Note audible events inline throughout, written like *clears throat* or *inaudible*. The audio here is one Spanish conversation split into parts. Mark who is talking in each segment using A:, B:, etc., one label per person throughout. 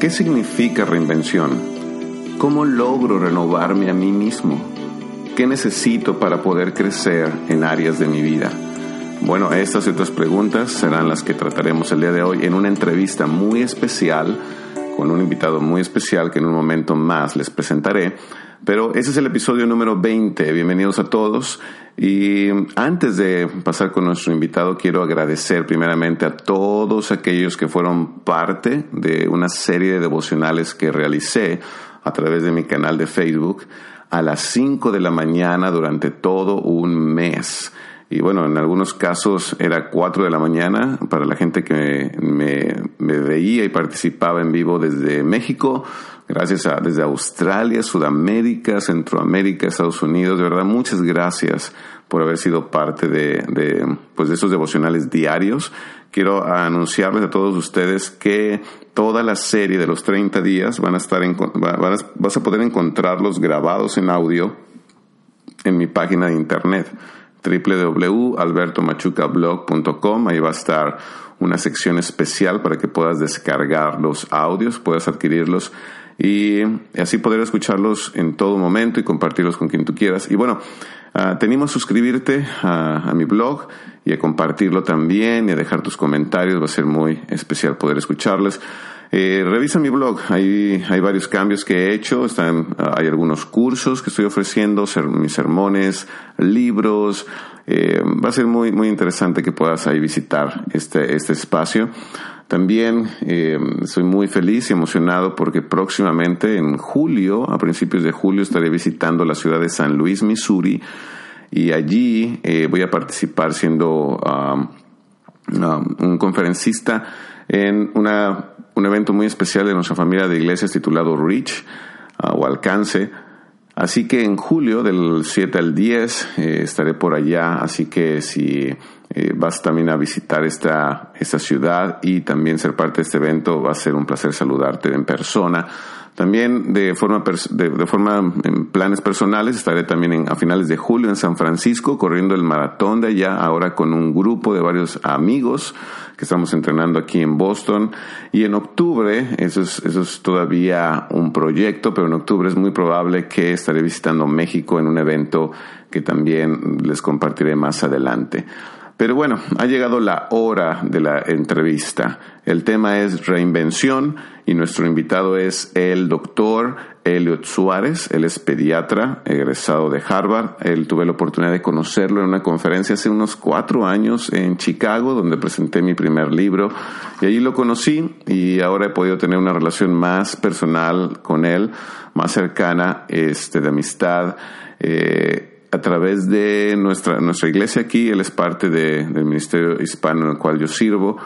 A: ¿Qué significa reinvención? ¿Cómo logro renovarme a mí mismo? ¿Qué necesito para poder crecer en áreas de mi vida? Bueno, estas y otras preguntas serán las que trataremos el día de hoy en una entrevista muy especial con un invitado muy especial que en un momento más les presentaré. Pero ese es el episodio número 20. Bienvenidos a todos. Y antes de pasar con nuestro invitado, quiero agradecer primeramente a todos aquellos que fueron parte de una serie de devocionales que realicé a través de mi canal de Facebook a las 5 de la mañana durante todo un mes. Y bueno, en algunos casos era 4 de la mañana para la gente que me, veía y participaba en vivo desde México, gracias a desde Australia, Sudamérica, Centroamérica, Estados Unidos. De verdad, muchas gracias por haber sido parte de, de, pues de esos devocionales diarios. Quiero anunciarles a todos ustedes que toda la serie de los 30 días van a estar en, vas a poder encontrarlos grabados en audio en mi página de internet www.albertomachucablog.com. Ahí va a estar una sección especial para que puedas descargar los audios, puedas adquirirlos y así poder escucharlos en todo momento y compartirlos con quien tú quieras. Y bueno, uh, te animo a suscribirte a, mi blog y a compartirlo también y a dejar tus comentarios. Va a ser muy especial poder escucharles. Eh, revisa mi blog, hay, hay varios cambios que he hecho, están, hay algunos cursos que estoy ofreciendo, mis sermones, libros. Eh, va a ser muy, muy interesante que puedas ahí visitar este, este espacio. También eh, soy muy feliz y emocionado porque próximamente en julio, a principios de julio, estaré visitando la ciudad de San Luis, Missouri, y allí voy a participar siendo un conferencista en una un evento muy especial de nuestra familia de iglesias titulado Reach o Alcance. Así que en julio del 7 al 10 eh, estaré por allá, así que si eh, vas también a visitar esta, esta ciudad y también ser parte de este evento, va a ser un placer saludarte en persona. También de forma, de, forma en planes personales estaré también a finales de julio en San Francisco corriendo el maratón de allá, ahora con un grupo de varios amigos que estamos entrenando aquí en Boston. Y en octubre, eso es, eso es todavía un proyecto, pero en octubre es muy probable que estaré visitando México en un evento que también les compartiré más adelante. Pero bueno, ha llegado la hora de la entrevista. El tema es reinvención y nuestro invitado es el doctor Elliot Suárez. Él es pediatra, egresado de Harvard. Él tuve la oportunidad de conocerlo en una conferencia hace unos cuatro años en Chicago, donde presenté mi primer libro. Y allí lo conocí y ahora he podido tener una relación más personal con él, más cercana, este, de amistad. Eh, a través de nuestra, nuestra iglesia aquí, él es parte de, del ministerio hispano en el cual yo sirvo.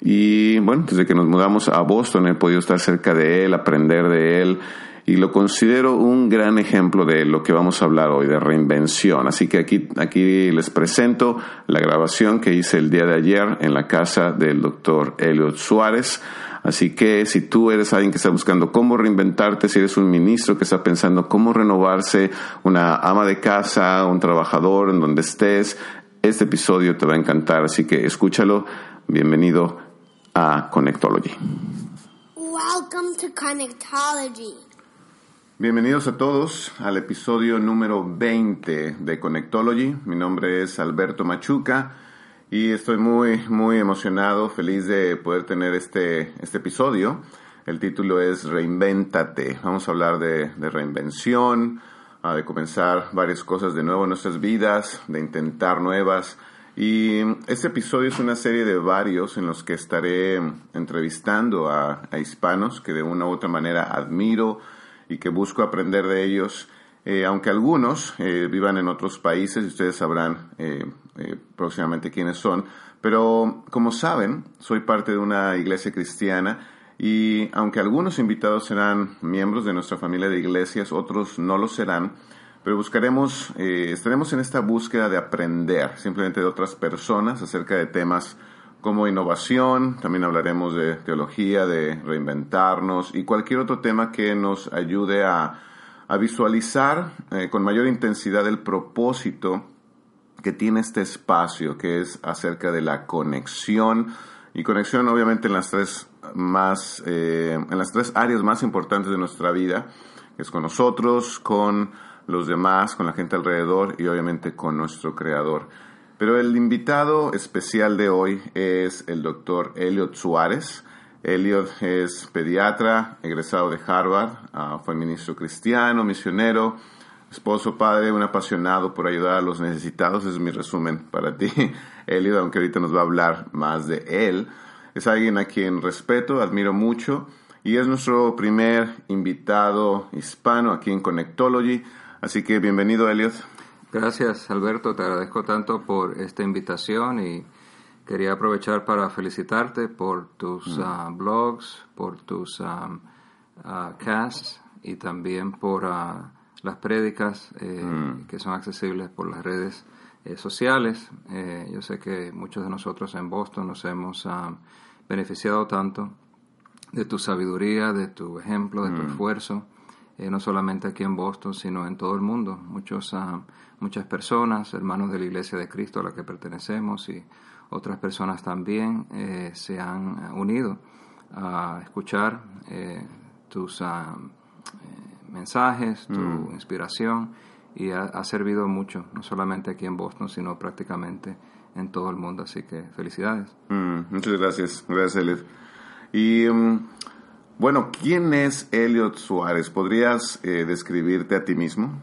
A: Y bueno, desde que nos mudamos a Boston he podido estar cerca de él, aprender de él y lo considero un gran ejemplo de lo que vamos a hablar hoy, de reinvención. Así que aquí, aquí les presento la grabación que hice el día de ayer en la casa del doctor Elliot Suárez. Así que si tú eres alguien que está buscando cómo reinventarte, si eres un ministro que está pensando cómo renovarse, una ama de casa, un trabajador en donde estés, este episodio te va a encantar. Así que escúchalo. Bienvenido a Connectology.
B: Welcome to Connectology.
A: Bienvenidos a todos al episodio número 20 de Connectology. Mi nombre es Alberto Machuca y estoy muy, muy emocionado, feliz de poder tener este, este episodio. El título es Reinvéntate. Vamos a hablar de, reinvención, ah, de comenzar varias cosas de nuevo en nuestras vidas, de intentar nuevas. Y este episodio es una serie de varios en los que estaré entrevistando a, hispanos que de una u otra manera admiro y que busco aprender de ellos. Eh, aunque algunos eh, vivan en otros países, ustedes sabrán eh, eh, próximamente quiénes son. Pero como saben, soy parte de una iglesia cristiana Y aunque algunos invitados serán miembros de nuestra familia de iglesias, otros no lo serán, pero buscaremos, eh, estaremos en esta búsqueda de aprender simplemente de otras personas acerca de temas como innovación, también hablaremos de teología, de reinventarnos y cualquier otro tema que nos ayude a, visualizar eh, con mayor intensidad el propósito que tiene este espacio, que es acerca de la conexión y conexión obviamente en las tres más, eh, en las tres áreas más importantes de nuestra vida, que es con nosotros, con los demás, con la gente alrededor y obviamente con nuestro creador. Pero el invitado especial de hoy es el doctor Elliot Suárez. Elliot es pediatra, egresado de Harvard, ah, fue ministro cristiano, misionero, esposo, padre, un apasionado por ayudar a los necesitados. Es mi resumen para ti, *laughs* Elliot, aunque ahorita nos va a hablar más de él. Es alguien a quien respeto, admiro mucho y es nuestro primer invitado hispano aquí en Connectology. Así que bienvenido, Elliot.
C: Gracias, Alberto. Te agradezco tanto por esta invitación y quería aprovechar para felicitarte por tus mm. ah, blogs, por tus um, casts y también por las prédicas eh, mm. que son accesibles por las redes eh, sociales. Eh, yo sé que muchos de nosotros en Boston nos hemos beneficiado tanto de tu sabiduría, de tu ejemplo, de tu esfuerzo eh, no solamente aquí en Boston, sino en todo el mundo. Muchos, ah, muchas personas, hermanos de la Iglesia de Cristo a la que pertenecemos y otras personas también eh, se han unido a escuchar eh, tus ah, mensajes, tu mm. inspiración y ha, servido mucho, no solamente aquí en Boston, sino prácticamente en todo el mundo. Así que felicidades.
A: Mm, muchas gracias, gracias Elliot. Y um, bueno, ¿quién es Elliot Suárez? ¿Podrías eh, describirte a ti mismo?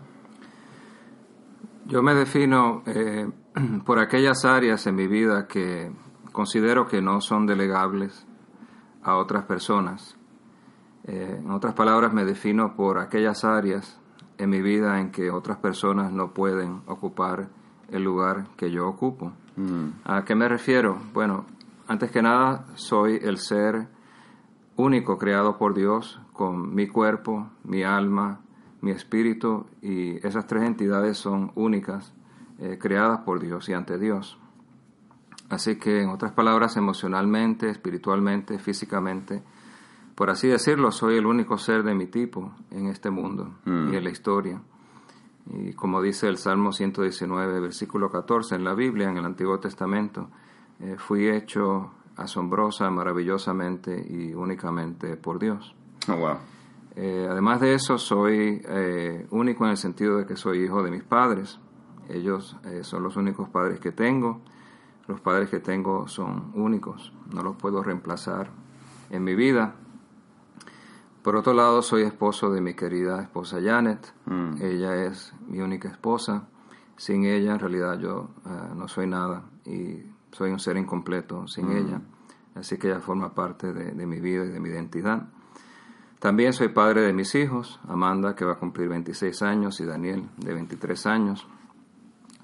C: Yo me defino eh, *clears throat* por aquellas áreas en mi vida que considero que no son delegables a otras personas. Eh, en otras palabras, me defino por aquellas áreas en mi vida en que otras personas no pueden ocupar el lugar que yo ocupo. Mm. ¿A qué me refiero? Bueno, antes que nada, soy el ser único creado por Dios con mi cuerpo, mi alma, mi espíritu y esas tres entidades son únicas, eh, creadas por Dios y ante Dios. Así que, en otras palabras, emocionalmente, espiritualmente, físicamente, por así decirlo, soy el único ser de mi tipo en este mundo mm. y en la historia. Y como dice el Salmo 119, versículo 14 en la Biblia, en el Antiguo Testamento, eh, fui hecho asombrosa, maravillosamente y únicamente por Dios.
A: Oh,
C: eh, además de eso, soy eh, único en el sentido de que soy hijo de mis padres. Ellos son los únicos padres que tengo. Los padres que tengo son únicos, no los puedo reemplazar en mi vida. Por otro lado, soy esposo de mi querida esposa Janet. Mm. Ella es mi única esposa. Sin ella, en realidad, yo no soy nada. Y soy un ser incompleto sin mm. ella, así que ella forma parte de, mi vida y de mi identidad. También soy padre de mis hijos, Amanda que va a cumplir 26 años y Daniel de 23 años.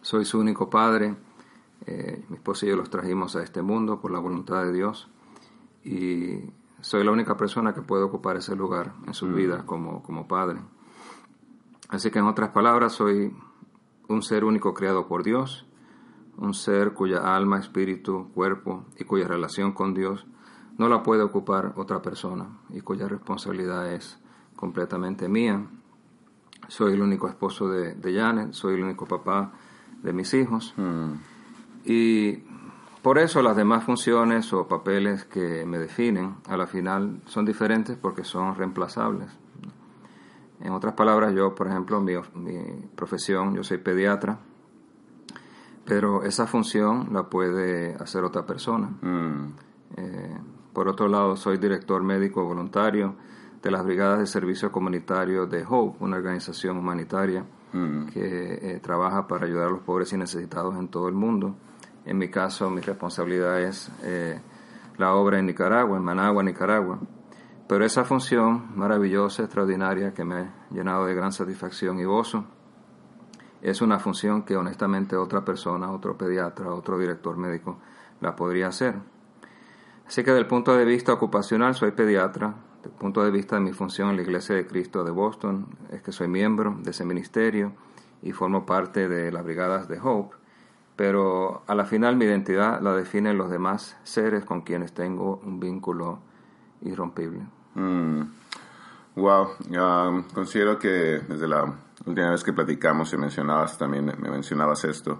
C: Soy su único padre, eh, mi esposo y yo los trajimos a este mundo por la voluntad de Dios y soy la única persona que puede ocupar ese lugar en su mm. vida como, como padre. Así que en otras palabras, soy un ser único creado por Dios un ser cuya alma, espíritu, cuerpo y cuya relación con Dios no la puede ocupar otra persona y cuya responsabilidad es completamente mía. Soy el único esposo de, Janet, soy el único papá de mis hijos. Mm. Y por eso las demás funciones o papeles que me definen a la final son diferentes porque son reemplazables. En otras palabras, yo, por ejemplo, mi, mi profesión, yo soy pediatra, pero esa función la puede hacer otra persona. Mm. Eh, por otro lado, soy director médico voluntario de las Brigadas de Servicio Comunitario de Hope, una organización humanitaria mm. que eh, trabaja para ayudar a los pobres y necesitados en todo el mundo. En mi caso, mi responsabilidad es eh, la obra en Nicaragua, en Managua, Nicaragua. Pero esa función maravillosa, extraordinaria, que me ha llenado de gran satisfacción y gozo, es una función que honestamente otra persona, otro pediatra, otro director médico la podría hacer. Así que, desde el punto de vista ocupacional, soy pediatra. Desde el punto de vista de mi función en la Iglesia de Cristo de Boston, es que soy miembro de ese ministerio y formo parte de las brigadas de Hope. Pero a la final mi identidad la definen los demás seres con quienes tengo un vínculo irrompible.
A: Mm. Wow, considero que desde la última vez que platicamos y mencionabas también, me mencionabas esto,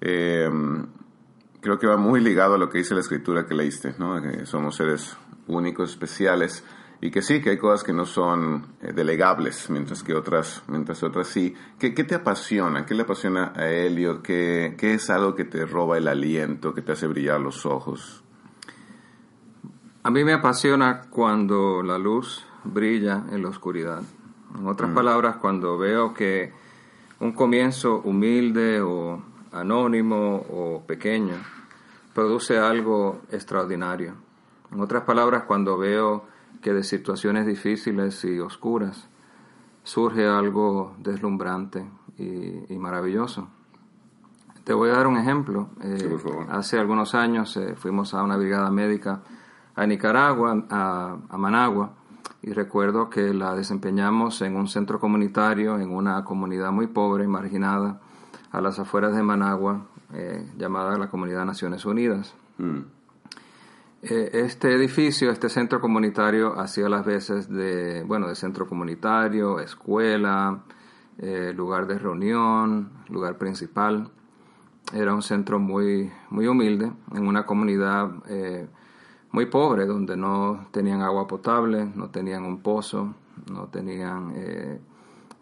A: eh, creo que va muy ligado a lo que dice la escritura que leíste, ¿no? Que somos seres únicos, especiales, y que sí, que hay cosas que no son eh, delegables, mientras que otras, mientras otras sí. ¿Qué, ¿Qué, te apasiona? ¿Qué le apasiona a Elliot? ¿Qué, ¿Qué es algo que te roba el aliento, que te hace brillar los ojos?
C: A mí me apasiona cuando la luz brilla en la oscuridad. En otras palabras, cuando veo que un comienzo humilde o anónimo o pequeño produce algo extraordinario. En otras palabras, cuando veo que de situaciones difíciles y oscuras surge algo deslumbrante y, y maravilloso. Te voy a dar un ejemplo. Eh, hace algunos años eh, fuimos a una brigada médica a Nicaragua, a, a, Managua, y recuerdo que la desempeñamos en un centro comunitario, en una comunidad muy pobre y marginada, a las afueras de Managua, eh, llamada la Comunidad Naciones Unidas. Mm. Eh, este edificio, este centro comunitario, hacía las veces de, bueno, de centro comunitario, escuela, eh, lugar de reunión, lugar principal. Era un centro muy, muy humilde, en una comunidad eh, muy pobre, donde no tenían agua potable, no tenían un pozo, no tenían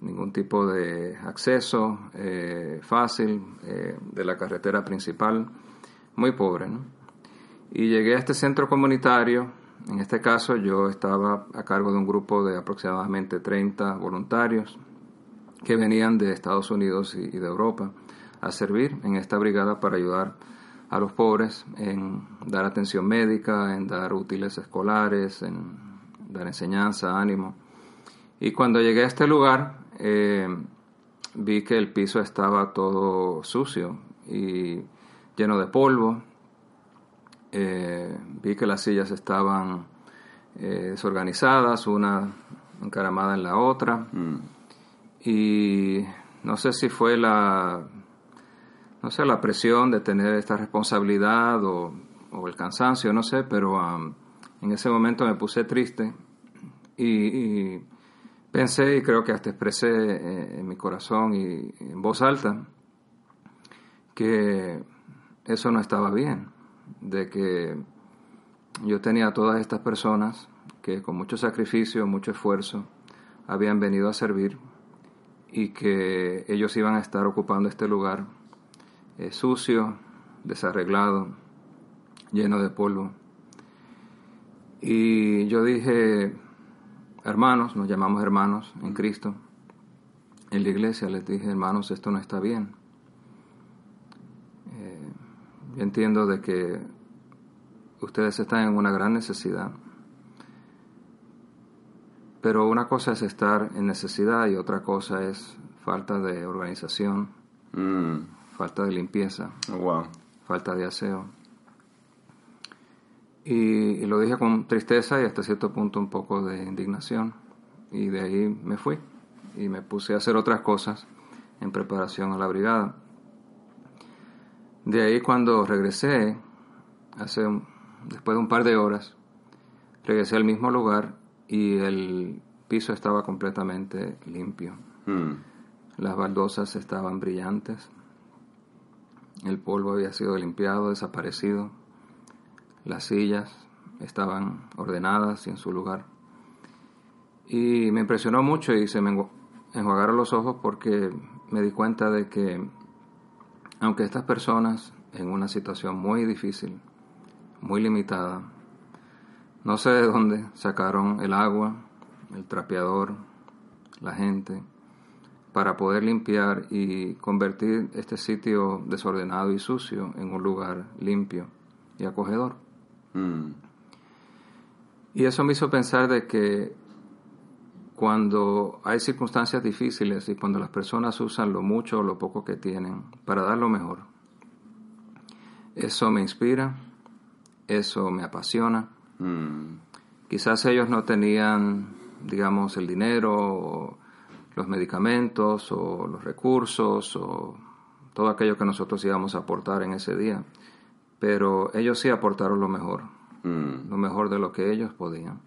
C: ningún tipo de acceso fácil de la carretera principal. Muy pobre, ¿no? Y llegué a este centro comunitario. En este caso yo estaba a cargo de un grupo de aproximadamente 30 voluntarios que venían de Estados Unidos y de Europa a servir en esta brigada para ayudar a los pobres en dar atención médica, en dar útiles escolares, en dar enseñanza, ánimo. Y cuando llegué a este lugar, eh, vi que el piso estaba todo sucio y lleno de polvo, eh, vi que las sillas estaban eh, desorganizadas, una encaramada en la otra. Mm. Y no sé si fue la, no sé, la presión de tener esta responsabilidad o, el cansancio, no sé, pero um, en ese momento me puse triste y, pensé y creo que hasta expresé eh, en mi corazón y en voz alta que eso no estaba bien de que yo tenía a todas estas personas que con mucho sacrificio, mucho esfuerzo, habían venido a servir y que ellos iban a estar ocupando este lugar eh, sucio, desarreglado, lleno de polvo. Y yo dije, hermanos, nos llamamos hermanos en Cristo, en la iglesia les dije, hermanos, esto no está bien. Yo entiendo de que ustedes están en una gran necesidad. Pero una cosa es estar en necesidad y otra cosa es falta de organización, mm. falta de limpieza,
A: oh,
C: falta de aseo. Y, y, lo dije con tristeza y hasta cierto punto un poco de indignación. Y de ahí me fui y me puse a hacer otras cosas en preparación a la brigada. De ahí cuando regresé, hace después de un par de horas, regresé al mismo lugar y el piso estaba completamente limpio. Hmm. Las baldosas estaban brillantes. El polvo había sido limpiado, desaparecido. Las sillas estaban ordenadas y en su lugar. Y me impresionó mucho y se me enjuagaron los ojos porque me di cuenta de que aunque estas personas en una situación muy difícil, muy limitada, no sé de dónde sacaron el agua, el trapeador, la gente, para poder limpiar y convertir este sitio desordenado y sucio en un lugar limpio y acogedor. Mm. Y eso me hizo pensar de que cuando hay circunstancias difíciles y cuando las personas usan lo mucho o lo poco que tienen para dar lo mejor, eso me inspira eso me apasiona.
A: Mm.
C: Quizás ellos no tenían, digamos, el dinero, o los medicamentos, o los recursos, o todo aquello que nosotros íbamos a aportar en ese día, pero ellos sí aportaron lo mejor,
A: Mm.
C: lo mejor de lo que ellos podían.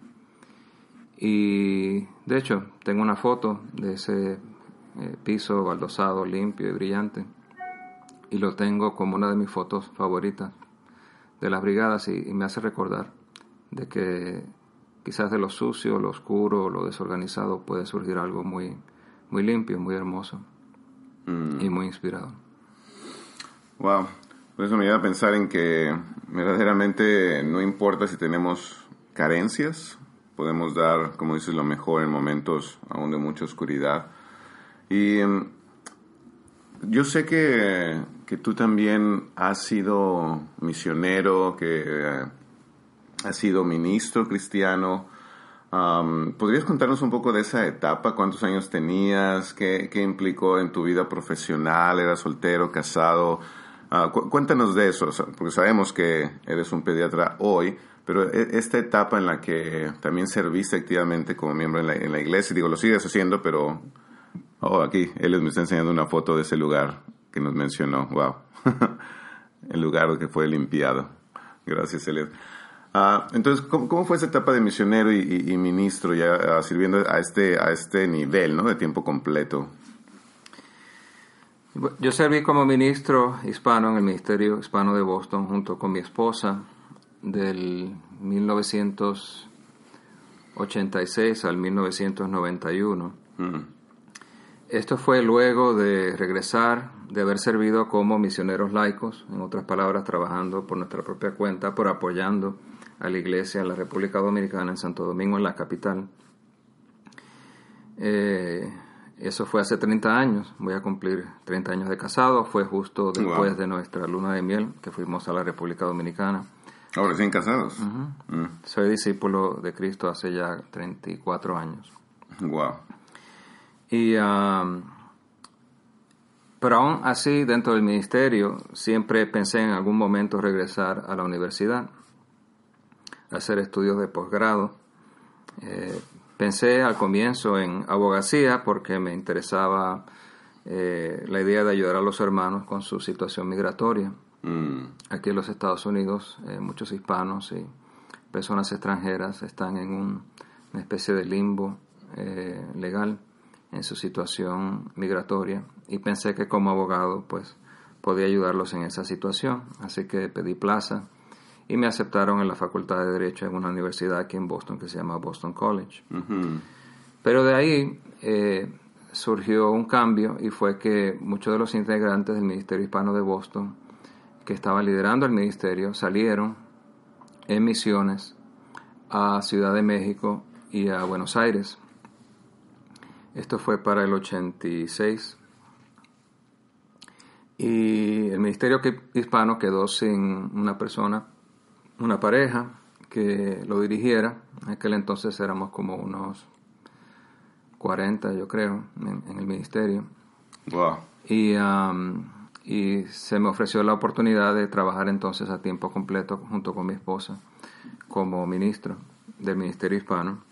C: Y de hecho, tengo una foto de ese eh, piso baldosado, limpio y brillante, y lo tengo como una de mis fotos favoritas de las brigadas y, y me hace recordar de que quizás de lo sucio, lo oscuro, lo desorganizado puede surgir algo muy, muy limpio, muy hermoso
A: Mm.
C: y muy inspirador.
A: Wow. Por eso me lleva a pensar en que verdaderamente no importa si tenemos carencias, podemos dar, como dices, lo mejor en momentos aún de mucha oscuridad. Y em, yo sé que, que tú también has sido misionero, que eh, has sido ministro cristiano. Am, ¿Podrías contarnos un poco de esa etapa? ¿Cuántos años tenías? ¿Qué, qué implicó en tu vida profesional? ¿Eras soltero, casado? Ah, cu- cuéntanos de eso, porque sabemos que eres un pediatra hoy, pero e- esta etapa en la que también serviste activamente como miembro en la, en la iglesia, digo, lo sigues haciendo, pero... Oh, aquí, él me está enseñando una foto de ese lugar que nos mencionó. Wow. *laughs* El lugar que fue limpiado. Gracias, Elliot. Ah, entonces, ¿cómo, cómo fue esa etapa de misionero y, y- y ministro ya ah, sirviendo a este, a este nivel, ¿no? De tiempo completo.
C: Yo serví como ministro hispano en el Ministerio Hispano de Boston junto con mi esposa del 1986 al 1991.
A: Mm.
C: Esto fue luego de regresar, de haber servido como misioneros laicos, en otras palabras, trabajando por nuestra propia cuenta, por apoyando a la iglesia en la República Dominicana, en Santo Domingo, en la capital. Eh, eso fue hace 30 años, voy a cumplir 30 años de casado, fue justo después
A: Wow.
C: de nuestra luna de miel, que fuimos a la República Dominicana.
A: Ahora, recién casados. Mm.
C: Soy discípulo de Cristo hace ya 34 años.
A: Wow.
C: Y, um, pero aún así, dentro del ministerio, siempre pensé en algún momento regresar a la universidad, hacer estudios de posgrado. Eh, pensé al comienzo en abogacía porque me interesaba eh, la idea de ayudar a los hermanos con su situación migratoria.
A: Mm.
C: Aquí en los Estados Unidos, eh, muchos hispanos y personas extranjeras están en un- una especie de limbo eh, legal en su situación migratoria y pensé que como abogado pues podía ayudarlos en esa situación. Así que pedí plaza y me aceptaron en la Facultad de Derecho en una universidad aquí en Boston que se llama Boston College. Pero de ahí eh, surgió un cambio y fue que muchos de los integrantes del Ministerio Hispano de Boston que estaban liderando el ministerio salieron en misiones a Ciudad de México y a Buenos Aires. Esto fue para el 86. Y el Ministerio Hispano quedó sin una persona, una pareja que lo dirigiera. En aquel entonces éramos como unos 40, yo creo, en, en el ministerio.
A: Wow.
C: Y, am, y se me ofreció la oportunidad de trabajar entonces a tiempo completo junto con mi esposa como ministro del Ministerio Hispano.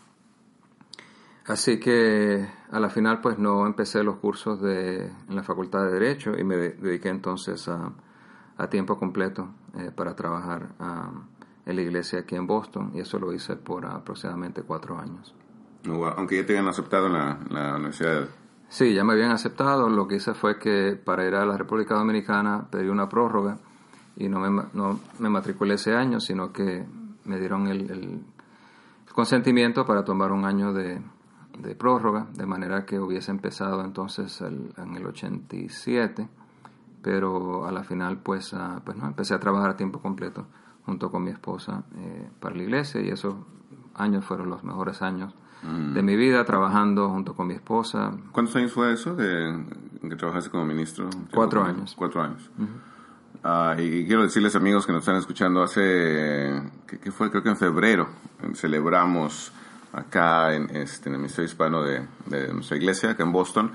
C: Así que a la final pues no empecé los cursos de, en la Facultad de Derecho y me de- dediqué entonces a, a tiempo completo eh, para trabajar am, en la iglesia aquí en Boston y eso lo hice por aproximadamente cuatro años.
A: Aunque ya te habían aceptado en la, la universidad.
C: Sí, ya me habían aceptado. Lo que hice fue que para ir a la República Dominicana pedí una prórroga y no me, no me matriculé ese año, sino que me dieron el, el consentimiento para tomar un año de, de prórroga, de manera que hubiese empezado entonces el- en el 87, pero a la final pues, ah, pues no, empecé a trabajar a tiempo completo junto con mi esposa eh, para la iglesia y esos años fueron los mejores años de mi vida trabajando junto con mi esposa.
A: ¿Cuántos años fue eso de que trabajaste como ministro?
C: Cuatro años.
A: Cuatro años. Ah, y quiero decirles, amigos que nos están escuchando, hace, ¿qué, qué fue? Creo que en febrero celebramos acá en, este, en el Ministerio Hispano de, de nuestra iglesia, acá en Boston,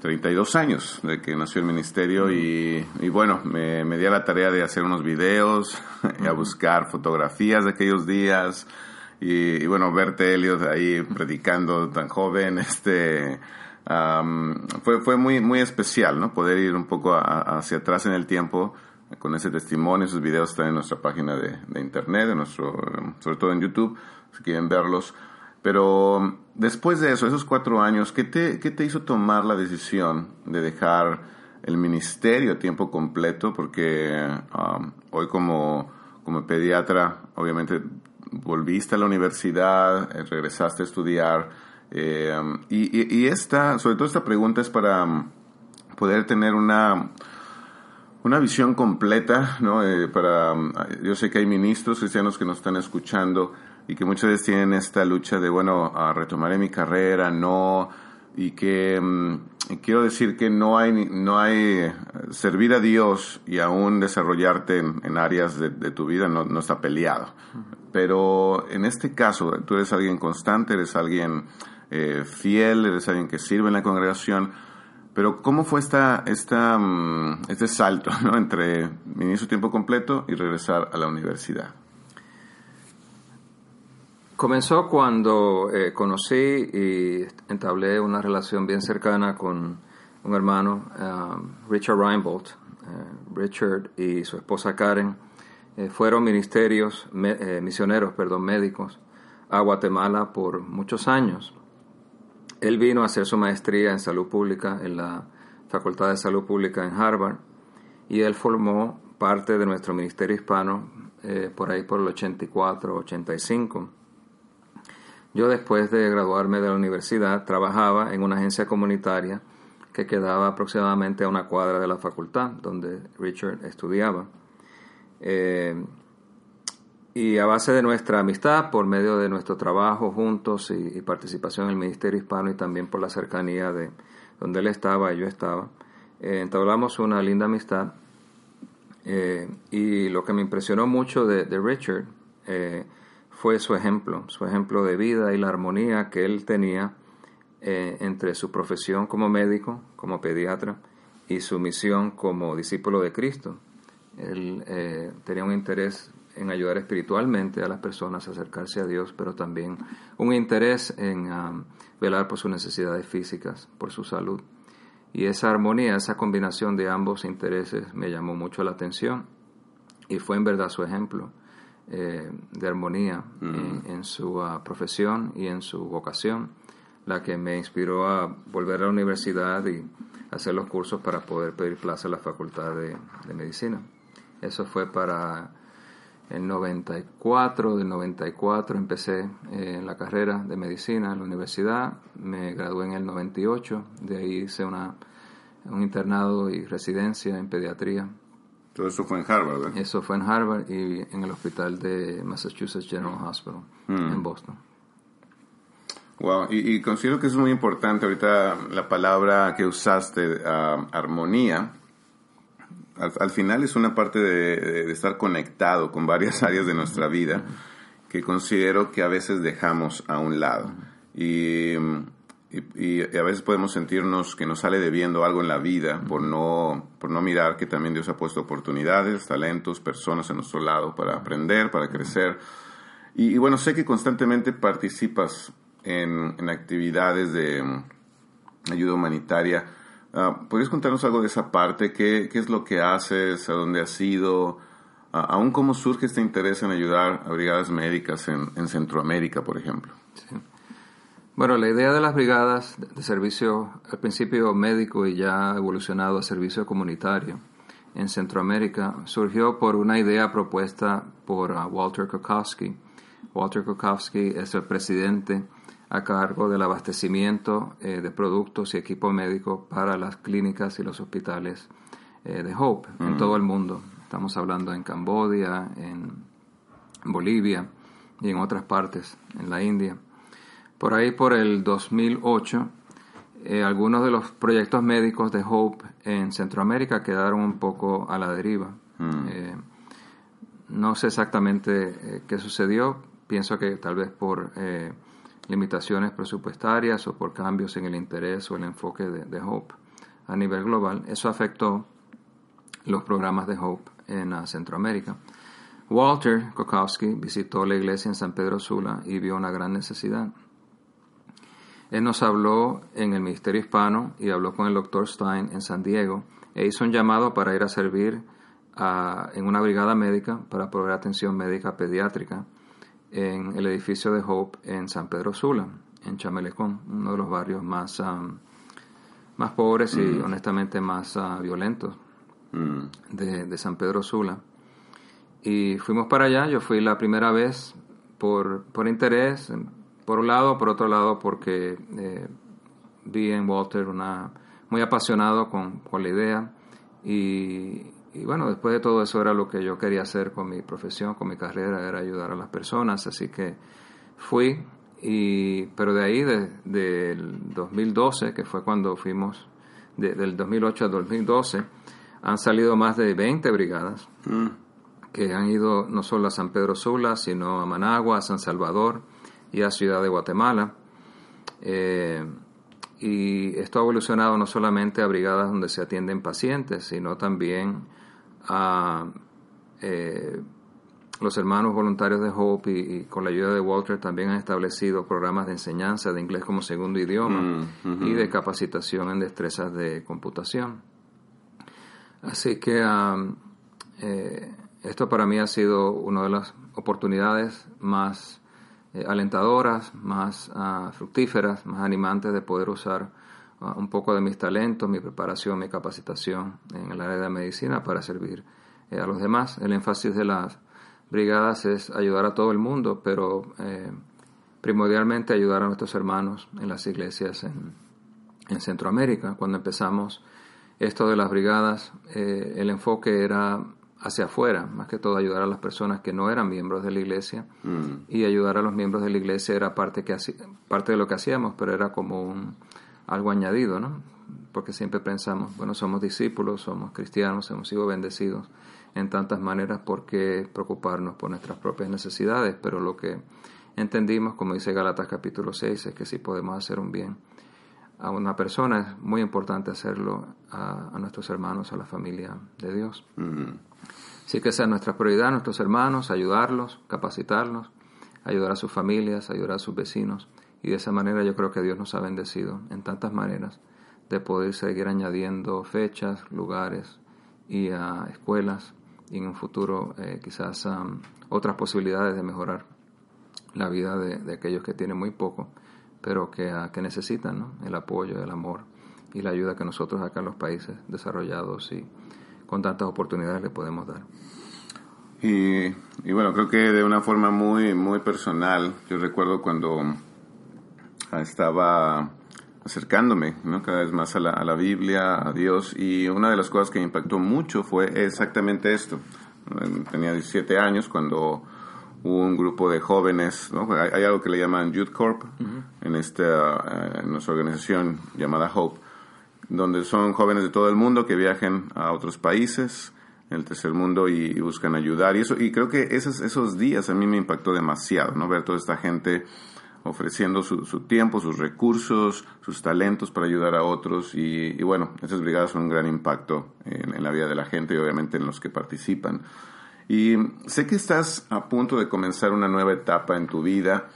A: 32 años de que nació el ministerio y, bueno, me, me, di a la tarea de hacer unos videos, y *laughs* a buscar fotografías de aquellos días y, bueno, verte Elliot ahí predicando tan joven, *laughs* este, fue, fue muy, muy especial, ¿no? Poder ir un poco hacia atrás en el tiempo con ese testimonio, esos videos están en nuestra página de, de internet, de nuestro, sobre todo en YouTube, si quieren verlos. Pero después de eso, esos cuatro años, ¿qué te, qué te hizo tomar la decisión de dejar el ministerio a tiempo completo? Porque um, hoy como, como pediatra, obviamente volviste a la universidad, eh, regresaste a estudiar. Eh, y, esta, sobre todo esta pregunta es para um, poder tener una, una visión completa, ¿no? Eh, para, yo sé que hay ministros cristianos que nos están escuchando y que muchas veces tienen esta lucha de, bueno, retomaré mi carrera, no, y que mm, quiero decir que no hay, no hay, eh, servir a Dios y aún desarrollarte en, áreas de, tu vida no, está peleado. Pero en este caso, tú eres alguien constante, eres alguien eh, fiel, eres alguien que sirve en la congregación, pero ¿cómo fue esta, esta, mm, este salto *laughs* ¿no? entre inicio tiempo completo y regresar a la universidad?
C: Comenzó cuando eh, conocí y entablé una relación bien cercana con un hermano, um, Richard Reinbold. Uh, Richard y su esposa Karen eh, fueron ministerios, misioneros, perdón, médicos a Guatemala por muchos años. Él vino a hacer su maestría en salud pública en la Facultad de Salud Pública en Harvard y él formó parte de nuestro ministerio hispano por ahí por el 84, 85 yo después de graduarme de la universidad trabajaba en una agencia comunitaria que quedaba aproximadamente a una cuadra de la facultad donde Richard estudiaba. Eh, y a base de nuestra amistad, por medio de nuestro trabajo juntos y, participación en el Ministerio Hispano y también por la cercanía de donde él estaba y yo estaba, eh, entablamos una linda amistad. Eh, y lo que me impresionó mucho de, de Richard fue su ejemplo, su ejemplo de vida y la armonía que él tenía eh, entre su profesión como médico, como pediatra, y su misión como discípulo de Cristo. Él eh, tenía un interés en ayudar espiritualmente a las personas a acercarse a Dios, pero también un interés en velar por sus necesidades físicas, por su salud. Y esa armonía, esa combinación de ambos intereses me llamó mucho la atención y fue en verdad su ejemplo. Eh, de armonía en, su ah, profesión y en su vocación, la que me inspiró a volver a la universidad y hacer los cursos para poder pedir plaza en la Facultad de, Medicina. Eso fue para el 94, del 94 empecé eh, en la carrera de medicina en la universidad, me gradué en el 98, de ahí hice una, un internado y residencia en pediatría
A: todo eso fue en Harvard, ¿verdad?
C: Eso fue en Harvard y en el hospital de Massachusetts General Hospital mm. en Boston.
A: Wow, y, considero que es muy importante ahorita la palabra que usaste, uh, armonía. Al, final es una parte de, de, estar conectado con varias *laughs* áreas de nuestra vida que considero que a veces dejamos a un lado. Y y, a veces podemos sentirnos que nos sale debiendo algo en la vida por no, por no mirar que también Dios ha puesto oportunidades, talentos, personas a nuestro lado para aprender, para crecer. Y, bueno, sé que constantemente participas en, en actividades de mm, ayuda humanitaria. Uh, ¿Podrías contarnos algo de esa parte? ¿Qué, ¿Qué, es lo que haces? ¿A dónde has ido? Uh, ¿Aún cómo surge este interés en ayudar a brigadas médicas en, en Centroamérica, por ejemplo? Sí.
C: Bueno, la idea de las brigadas de servicio, al principio médico y ya evolucionado a servicio comunitario en Centroamérica, surgió por una idea propuesta por uh, Walter Kokowski. Walter Kokowski es el presidente a cargo del abastecimiento eh, de productos y equipo médico para las clínicas y los hospitales eh, de Hope en todo el mundo. Estamos hablando en Camboya, en Bolivia y en otras partes, en la India. Por ahí, por el 2008, eh, algunos de los proyectos médicos de Hope en Centroamérica quedaron un poco a la deriva. Mm. Eh, no sé exactamente eh, qué sucedió. Pienso que tal vez por limitaciones presupuestarias o por cambios en el interés o el enfoque de, Hope. a nivel global, eso afectó los programas de Hope en uh, Centroamérica. Walter Kokowski visitó la iglesia en San Pedro Sula y vio una gran necesidad. Él nos habló en el Ministerio Hispano y habló con el Dr. Stein en San Diego e hizo un llamado para ir a servir en una brigada médica para proveer atención médica pediátrica en el edificio de Hope en San Pedro Sula, en Chamelecón, uno de los barrios más, um, más pobres y mm. honestamente más uh, violentos mm. de, San Pedro Sula. Y fuimos para allá, yo fui la primera vez por, por interés, por un lado, por otro lado porque eh, vi en Walter una, muy apasionado con, con la idea y, y bueno, después de todo eso era lo que yo quería hacer con mi profesión, con mi carrera, era ayudar a las personas, así que fui, y, pero de ahí, del 2012, que fue cuando fuimos, del 2008 al 2012, han salido más de 20 brigadas mm. que han ido no solo a San Pedro Sula, sino a Managua, a San Salvador y a Ciudad de Guatemala. Eh, y esto ha evolucionado no solamente a brigadas donde se atienden pacientes, sino también a eh, los hermanos voluntarios de Hope y, con la ayuda de Walter también han establecido programas de enseñanza de inglés como segundo idioma mm, y de capacitación en destrezas de computación. Así que eh, esto para mí ha sido una de las oportunidades más eh, alentadoras, más ah, fructíferas, más animantes de poder usar un poco de mis talentos, mi preparación, mi capacitación en el área de la medicina para servir eh, a los demás. El énfasis de las brigadas es ayudar a todo el mundo, pero eh, primordialmente ayudar a nuestros hermanos en las iglesias en, en Centroamérica. Cuando empezamos esto de las brigadas, el enfoque era hacia afuera, más que todo ayudar a las personas que no eran miembros de la iglesia mm. y ayudar a los miembros de la iglesia era parte, que, parte de lo que hacíamos, pero era como un, algo añadido, ¿no? Porque siempre pensamos, bueno, somos discípulos, somos cristianos, hemos sido bendecidos en tantas maneras, ¿por qué preocuparnos por nuestras propias necesidades? Pero lo que entendimos, como dice Galatas capítulo 6, es que si podemos hacer un bien a una persona, es muy importante hacerlo a, nuestros hermanos, a la familia de Dios. Mm-hmm. Así que es nuestra prioridad, nuestros hermanos, ayudarlos, capacitarlos, ayudar a sus familias, ayudar a sus vecinos. Y de esa manera yo creo que Dios nos ha bendecido en tantas maneras de poder seguir añadiendo fechas, lugares y uh, escuelas y en un futuro eh, quizás otras posibilidades de mejorar la vida de, aquellos que tienen muy poco, pero que, uh, que necesitan el apoyo, el amor y la ayuda que nosotros acá en los países desarrollados y con tantas oportunidades le podemos dar.
A: Y, y bueno, creo que de una forma muy, muy personal, yo recuerdo cuando estaba acercándome ¿no? cada vez más a la, a la, Biblia, a Dios, y una de las cosas que me impactó mucho fue exactamente esto. Tenía 17 años cuando hubo un grupo de jóvenes, ¿no? hay, algo que le llaman Youth Corp en, esta, en nuestra organización llamada Hope, donde son jóvenes de todo el mundo que viajan a otros países en el tercer mundo y, buscan ayudar. Y, eso, y creo que esos, esos días a mí me impactó demasiado, ¿no? ver toda esta gente ofreciendo su, su, tiempo, sus recursos, sus talentos para ayudar a otros y, bueno, esas brigadas son un gran impacto en, la vida de la gente y obviamente en los que participan. Y sé que estás a punto de comenzar una nueva etapa en tu vida.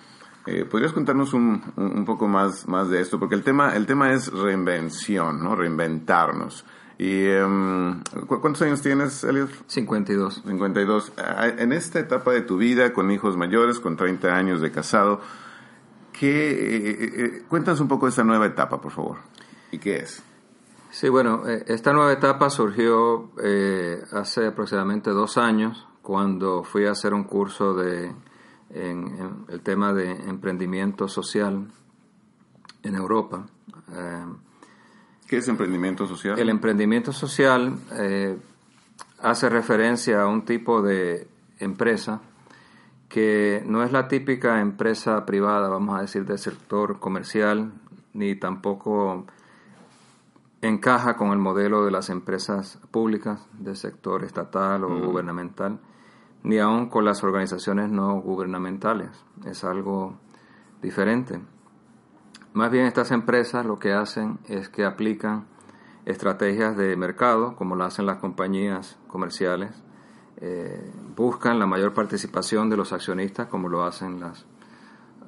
A: Eh, ¿Podrías contarnos un, un, poco más, más de esto? Porque el tema, el tema es reinvención, ¿no? Reinventarnos. Y, um, ¿Cuántos años tienes, Elliot?
C: 52.
A: 52. En esta etapa de tu vida, con hijos mayores, con 30 años de casado, ¿Qué, eh, eh, eh, cuéntanos un poco de esta nueva etapa, por favor. ¿Y qué es?
C: Sí, bueno, esta nueva etapa surgió hace aproximadamente dos años, cuando fui a hacer un curso de en, el tema de emprendimiento social en Europa.
A: ¿Qué es emprendimiento social?
C: El emprendimiento social hace referencia a un tipo de empresa que no es la típica empresa privada, vamos a decir, del sector comercial, ni tampoco encaja con el modelo de las empresas públicas del sector estatal o gubernamental, ni aún con las organizaciones no gubernamentales. Es algo diferente. Más bien estas empresas lo que hacen es que aplican estrategias de mercado, como lo hacen las compañías comerciales, eh, buscan la mayor participación de los accionistas, como lo hacen las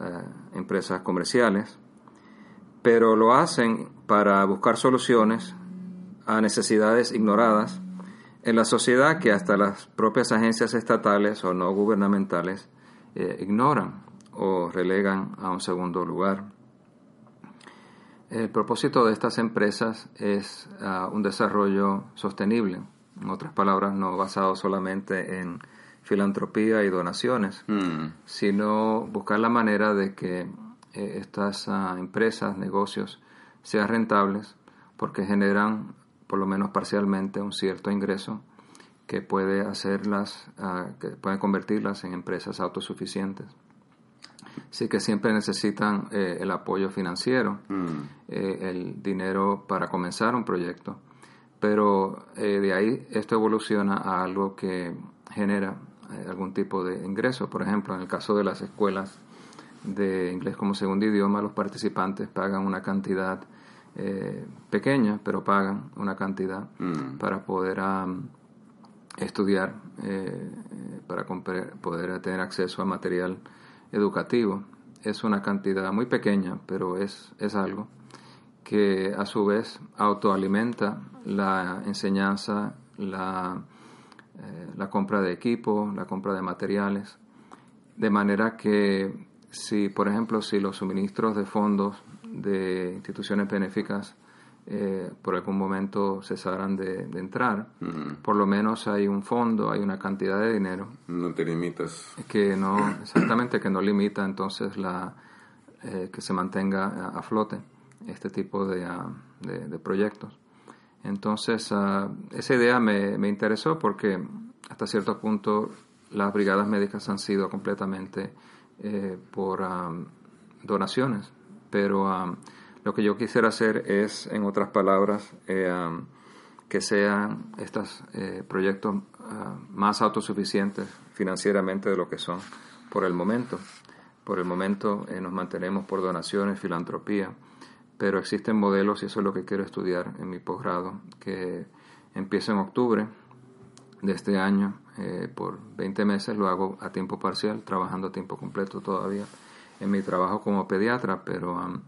C: eh, empresas comerciales, pero lo hacen para buscar soluciones a necesidades ignoradas en la sociedad que hasta las propias agencias estatales o no gubernamentales eh, ignoran o relegan a un segundo lugar. El propósito de estas empresas es ah, un desarrollo sostenible, en otras palabras, no basado solamente en filantropía y donaciones,
A: Mm.
C: sino buscar la manera de que eh, estas ah, empresas, negocios, sean rentables porque generan, por lo menos parcialmente, un cierto ingreso que puede hacerlas, ah, que puede convertirlas en empresas autosuficientes. Sí que siempre necesitan eh, el apoyo financiero,
A: Mm.
C: eh, el dinero para comenzar un proyecto, pero eh, de ahí esto evoluciona a algo que genera algún tipo de ingreso. Por ejemplo, en el caso de las escuelas de inglés como segundo idioma, los participantes pagan una cantidad eh, pequeña, pero pagan una cantidad
A: Mm.
C: para poder am, estudiar, eh, para poder tener acceso a material educativo. Es una cantidad muy pequeña, pero es, es algo que a su vez autoalimenta la enseñanza, la, eh, la compra de equipo, la compra de materiales, de manera que si, por ejemplo, si los suministros de fondos de instituciones benéficas eh, por algún momento cesaran de, de entrar, por lo menos hay un fondo, hay una cantidad de dinero.
A: No te limitas.
C: que no exactamente que no limita entonces la eh, que se mantenga a, a flote este tipo de, ah, de- de proyectos. Entonces ah, esa idea me, me interesó porque hasta cierto punto las brigadas médicas han sido completamente eh, por ah, donaciones pero ah, lo que yo quisiera hacer es en otras palabras eh, ah, que sean estos eh, proyectos ah, más autosuficientes financieramente de lo que son por el momento. Por el momento eh, nos mantenemos por donaciones, filantropía, pero existen modelos y eso es lo que quiero estudiar en mi posgrado, que empieza en octubre de este año eh, por 20 meses, lo hago a tiempo parcial, trabajando a tiempo completo todavía en mi trabajo como pediatra, pero am,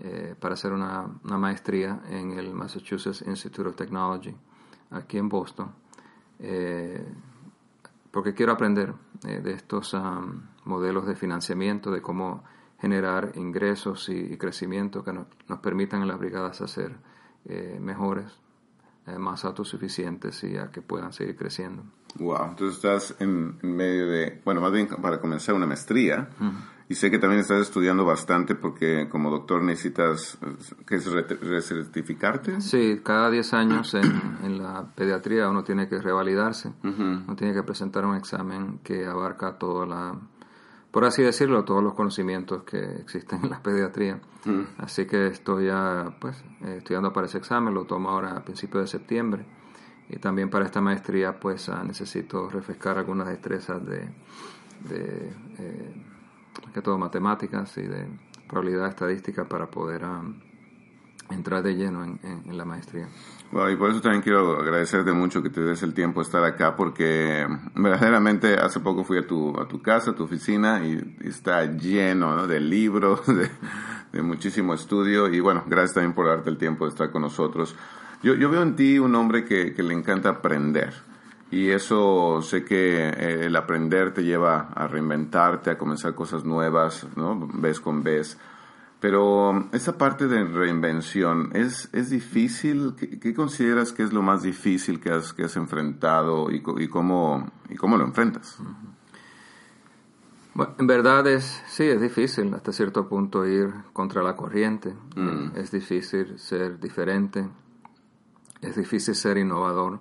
C: eh, para hacer una, una maestría en el Massachusetts Institute of Technology, aquí en Boston, eh, porque quiero aprender eh, de estos am, modelos de financiamiento, de cómo generar ingresos y, y crecimiento que nos, nos permitan en las brigadas hacer eh, mejores, eh, más autosuficientes y a que puedan seguir creciendo.
A: Wow, entonces estás en, en medio de, bueno, más bien para comenzar una maestría. Y sé que también estás estudiando bastante porque como doctor necesitas, ¿qué es re- recertificarte?
C: Sí, cada 10 años en, en la pediatría uno tiene que revalidarse, uno tiene que presentar un examen que abarca toda la, por así decirlo, todos los conocimientos que existen en la pediatría. Así que estoy ya, pues, estudiando para ese examen, lo tomo ahora a principios de septiembre. Y también para esta maestría, pues, ah, necesito refrescar algunas destrezas de, de eh, que todo matemáticas y de probabilidad estadística para poder ah, entrar de lleno en, en- en la maestría.
A: Bueno, y por eso también quiero agradecerte mucho que te des el tiempo de estar acá, porque verdaderamente hace poco fui a tu, a tu casa, a tu oficina, y está lleno ¿no? de libros, *laughs* de, de muchísimo estudio, y bueno, gracias también por darte el tiempo de estar con nosotros. Yo, yo veo en ti un hombre que, que le encanta aprender, y eso sé que eh, el aprender te lleva a reinventarte, a comenzar cosas nuevas, ¿no? Vez con vez. Pero esa parte de reinvención, ¿es, es difícil? ¿Qué, qué consideras que es lo más difícil que has, que has enfrentado y, cómo, y cómo lo enfrentas?
C: Bueno, en verdad es, sí, es difícil hasta cierto punto ir contra la corriente.
A: Mm.
C: Es difícil ser diferente. Es difícil ser innovador.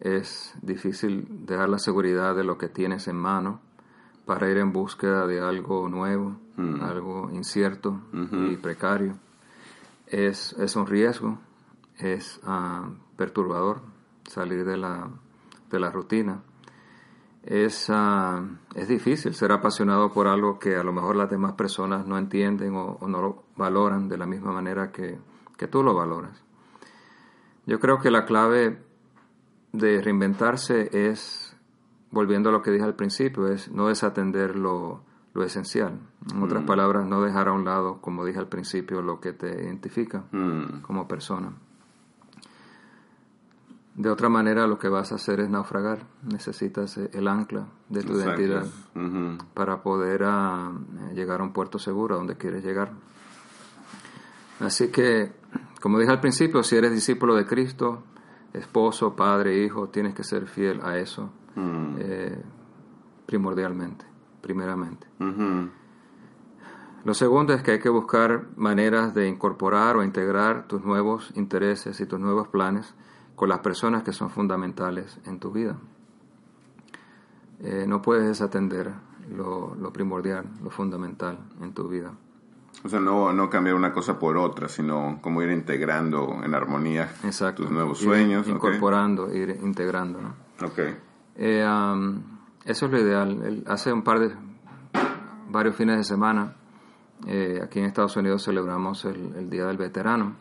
C: Es difícil dejar la seguridad de lo que tienes en mano para ir en búsqueda de algo nuevo,
A: Mm.
C: algo incierto y precario. Es, es un riesgo, es ah, perturbador salir de la, de la rutina es, ah, es difícil ser apasionado por algo que a lo mejor las demás personas no entienden o, o no lo valoran de la misma manera que, que tú lo valoras. Yo creo que la clave de reinventarse es, volviendo a lo que dije al principio, es no desatender lo, lo esencial. En otras palabras, no dejar a un lado, como dije al principio, lo que te identifica
A: Mm.
C: como persona. De otra manera, lo que vas a hacer es naufragar. Necesitas eh, el ancla de tu identidad para poder ah, llegar a un puerto seguro a donde quieres llegar. Así que, como dije al principio, si eres discípulo de Cristo, esposo, padre, hijo, tienes que ser fiel a eso
A: Mm.
C: eh, primordialmente, primeramente. Lo segundo es que hay que buscar maneras de incorporar o integrar tus nuevos intereses y tus nuevos planes con las personas que son fundamentales en tu vida. Eh, no puedes desatender lo, lo primordial, lo fundamental en tu vida.
A: O sea, no, no cambiar una cosa por otra, sino como ir integrando en armonía
C: Exacto.
A: tus nuevos sueños.
C: Incorporando, ir integrando. ¿no?
A: Ok.
C: Eh, um, eso es lo ideal. Hace un par de, varios fines de semana, eh, aquí en Estados Unidos celebramos el, el Día del Veterano.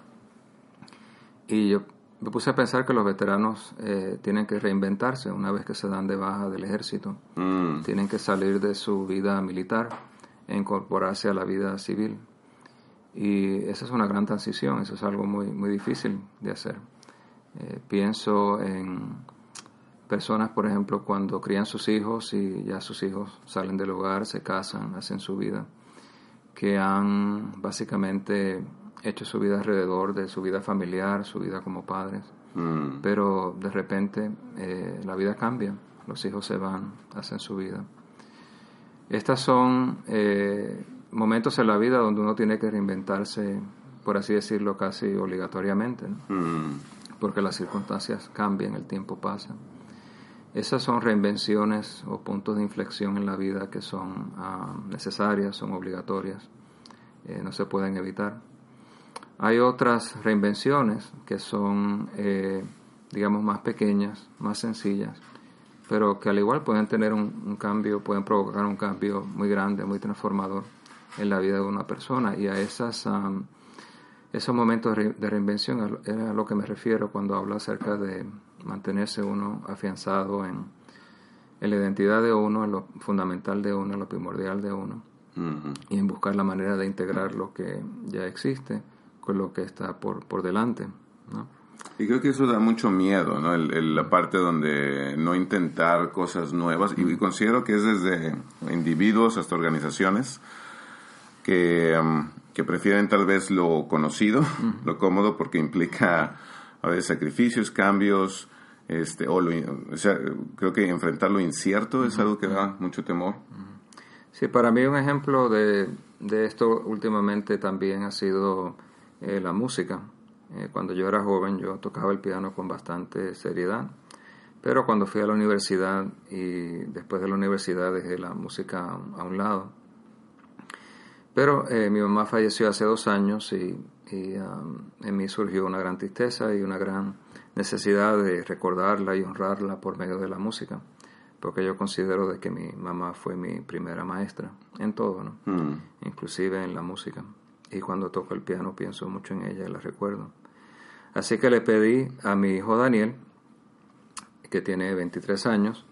C: Y yo me puse a pensar que los veteranos eh, tienen que reinventarse una vez que se dan de baja del ejército.
A: Mm.
C: Tienen que salir de su vida militar e incorporarse a la vida civil. Y esa es una gran transición, eso es algo muy, muy difícil de hacer. Eh, pienso en personas, por ejemplo, cuando crían sus hijos y ya sus hijos salen del hogar, se casan, hacen su vida, que han básicamente hecho su vida alrededor de su vida familiar, su vida como padres,
A: Mm.
C: pero de repente eh, la vida cambia, los hijos se van, hacen su vida. Estos son eh, momentos en la vida donde uno tiene que reinventarse, por así decirlo, casi obligatoriamente. ¿no?
A: Mm.
C: porque las circunstancias cambian, el tiempo pasa. Esas son reinvenciones o puntos de inflexión en la vida que son ah, necesarias, son obligatorias, eh, no se pueden evitar. Hay otras reinvenciones que son, eh, digamos, más pequeñas, más sencillas, pero que al igual pueden tener un, un cambio, pueden provocar un cambio muy grande, muy transformador en la vida de una persona. Y a esas, am, esos momentos de re- de reinvención era a lo que me refiero cuando hablo acerca de mantenerse uno afianzado en, en la identidad de uno, en lo fundamental de uno, en lo primordial de uno, y en buscar la manera de integrar lo que ya existe con lo que está por, por delante. ¿no?
A: Y creo que eso da mucho miedo, ¿no? El, el- la parte donde no intentar cosas nuevas. Y, y considero que es desde individuos hasta organizaciones que, um, que prefieren tal vez lo conocido, lo cómodo, porque implica a veces sacrificios, cambios, este, o, lo o sea, creo que enfrentar lo incierto es algo que da mucho temor.
C: Sí, para mí un ejemplo de, de esto últimamente también ha sido eh, la música. Eh, cuando yo era joven yo tocaba el piano con bastante seriedad, pero cuando fui a la universidad y después de la universidad dejé la música a, un lado. Pero eh, mi mamá falleció hace dos años y, y, um, en mí surgió una gran tristeza y una gran necesidad de recordarla y honrarla por medio de la música porque yo considero de que mi mamá fue mi primera maestra en todo, ¿no?
A: Mm.
C: inclusive en la música. Y cuando toco el piano pienso mucho en ella y la recuerdo. Así que le pedí a mi hijo Daniel, que tiene 23 años,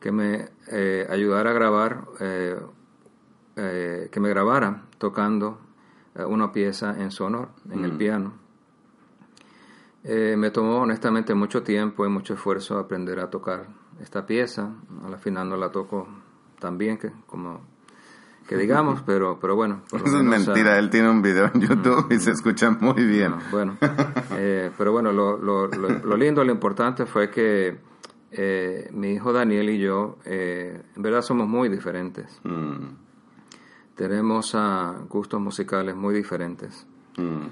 C: que me eh, ayudara a grabar, eh, eh, que me grabara tocando eh, una pieza en su honor, en el piano. Eh, me tomó honestamente mucho tiempo y mucho esfuerzo aprender a tocar esta pieza. Al final no la toco tan bien que como que digamos, *laughs* pero pero bueno. por lo
A: Eso es mentira,
C: ah,
A: él tiene un video en YouTube y se escucha muy bien.
C: no, bueno, *laughs* eh, pero bueno, lo, lo, lo, lo lindo, lo importante fue que eh, mi hijo Daniel y yo, eh, en verdad somos muy diferentes.
A: Mm.
C: Tenemos ah, gustos musicales muy diferentes.
A: Mm.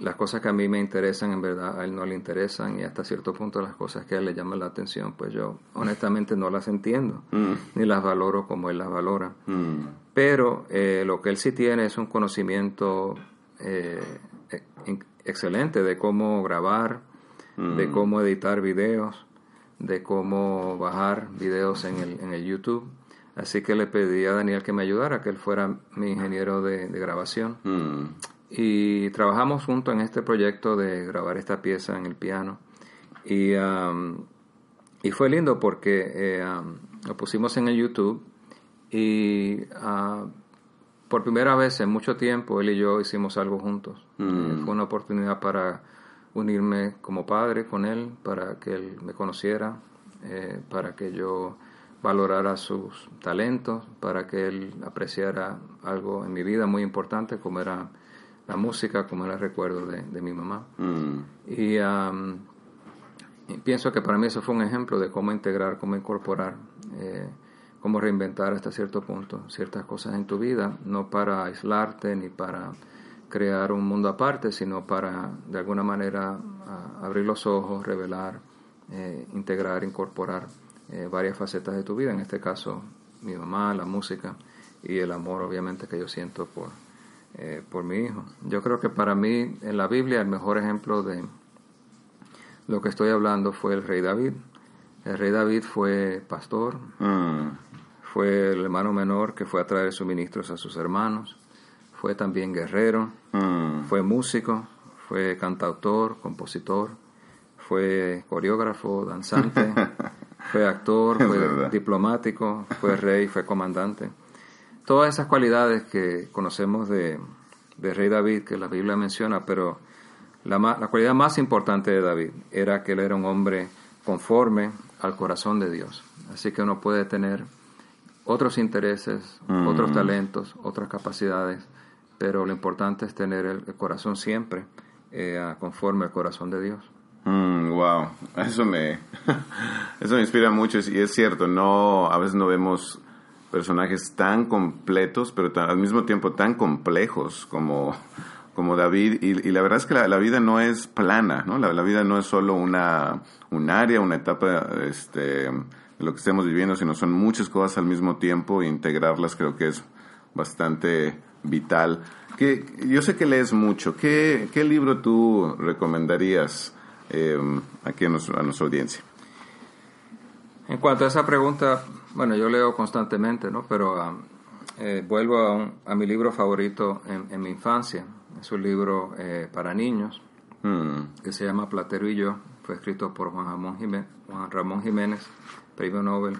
C: Las cosas que a mí me interesan, en verdad, a él no le interesan y hasta cierto punto las cosas que a él le llaman la atención, pues yo honestamente no las entiendo,
A: Mm.
C: ni las valoro como él las valora.
A: Mm.
C: Pero eh, lo que él sí tiene es un conocimiento eh, e- excelente de cómo grabar, de cómo editar videos, de cómo bajar videos en el, en el YouTube. Así que le pedí a Daniel que me ayudara, que él fuera mi ingeniero de, de grabación.
A: Mm.
C: Y trabajamos juntos en este proyecto de grabar esta pieza en el piano. Y, um, y fue lindo porque eh, um, lo pusimos en el YouTube y uh, por primera vez en mucho tiempo él y yo hicimos algo juntos.
A: Mm.
C: Eh, fue una oportunidad para unirme como padre con él, para que él me conociera, eh, para que yo valorara sus talentos, para que él apreciara algo en mi vida muy importante como era la música, como era el recuerdo de, de mi mamá.
A: Mm.
C: Y, um, y pienso que para mí eso fue un ejemplo de cómo integrar, cómo incorporar, eh, cómo reinventar hasta cierto punto ciertas cosas en tu vida, no para aislarte ni para crear un mundo aparte, sino para de alguna manera a- abrir los ojos, revelar, eh, integrar, incorporar eh, varias facetas de tu vida, en este caso mi mamá, la música y el amor obviamente que yo siento por, eh, por mi hijo. Yo creo que para mí en la Biblia el mejor ejemplo de lo que estoy hablando fue el rey David. El rey David fue pastor,
A: Mm.
C: fue el hermano menor que fue a traer suministros a sus hermanos, fue también guerrero,
A: Mm.
C: fue músico, fue cantautor, compositor, fue coreógrafo, danzante, *laughs* fue actor, fue diplomático, fue rey, fue comandante. Todas esas cualidades que conocemos de, de rey David, que la Biblia menciona, pero la, la cualidad más importante de David era que él era un hombre conforme al corazón de Dios. Así que uno puede tener otros intereses,
A: Mm.
C: otros talentos, otras capacidades, pero lo importante es tener el, el corazón siempre eh, conforme al corazón de Dios.
A: Mm, wow, eso me, *laughs* eso me inspira mucho y es cierto, no, a veces no vemos personajes tan completos, pero ta- al mismo tiempo tan complejos como, como David y, y la verdad es que la, vida no es plana, ¿no? La, vida no es solo una, un área, una etapa, este, de lo que estemos viviendo, sino son muchas cosas al mismo tiempo e integrarlas creo que es bastante vital. Que, yo sé que lees mucho. ¿Qué, qué libro tú recomendarías eh, aquí a nuestra audiencia?
C: En cuanto a esa pregunta, bueno, yo leo constantemente, ¿no? Pero ah, eh, vuelvo a, un- a mi libro favorito en, en mi infancia. Es un libro eh, para niños
A: Mm,
C: que se llama Platero y yo. Fue escrito por Juan Ramón Jiménez, Juan Ramón Jiménez premio Nobel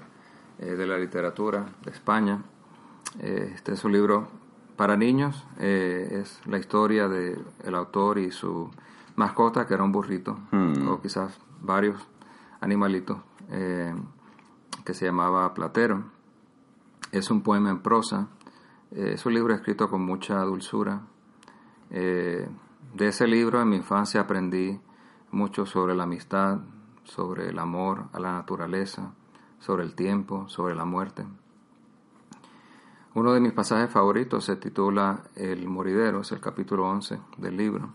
C: eh, de la literatura de España. Eh, este es un libro para niños. eh, es la historia del el autor y su mascota, que era un burrito,
A: Hmm.
C: o quizás varios animalitos, que se llamaba Platero. Es un poema en prosa. eh, es un libro escrito con mucha dulzura. Eh, de ese libro en mi infancia aprendí mucho sobre la amistad, sobre el amor a la naturaleza, sobre el tiempo, sobre la muerte. Uno de mis pasajes favoritos se titula El moridero, es el capítulo 11 del libro.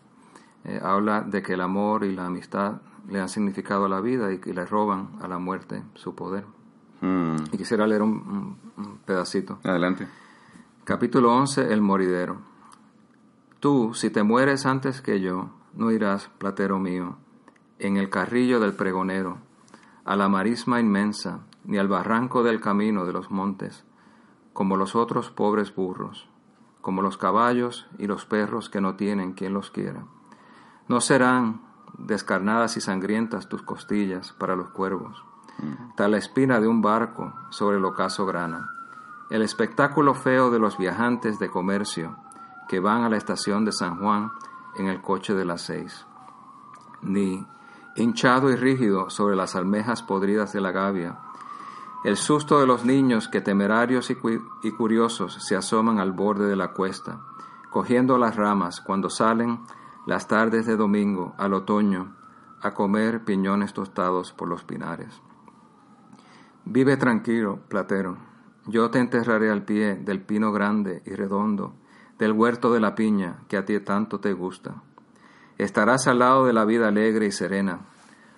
C: Eh, habla de que el amor y la amistad le han significado a la vida y que le roban a la muerte su poder.
A: Mm,
C: Y quisiera leer un, pedacito.
A: adelante.
C: Capítulo 11 El moridero. Tú, si te mueres antes que yo, no irás, platero mío, en el carrillo del pregonero, a la marisma inmensa, ni al barranco del camino de los montes, como los otros pobres burros, como los caballos y los perros que no tienen quien los quiera. No serán descarnadas y sangrientas tus costillas para los cuervos, tal la espina de un barco sobre el ocaso grana, el espectáculo feo de los viajantes de comercio que van a la estación de San Juan en el coche de las seis, ni hinchado y rígido sobre las almejas podridas de la gavia, el susto de los niños que temerarios y, y curiosos se asoman al borde de la cuesta, cogiendo las ramas cuando salen las tardes de domingo al otoño a comer piñones tostados por los pinares. Vive tranquilo, platero. Yo te enterraré al pie del pino grande y redondo, del huerto de la piña que a ti tanto te gusta. Estarás al lado de la vida alegre y serena.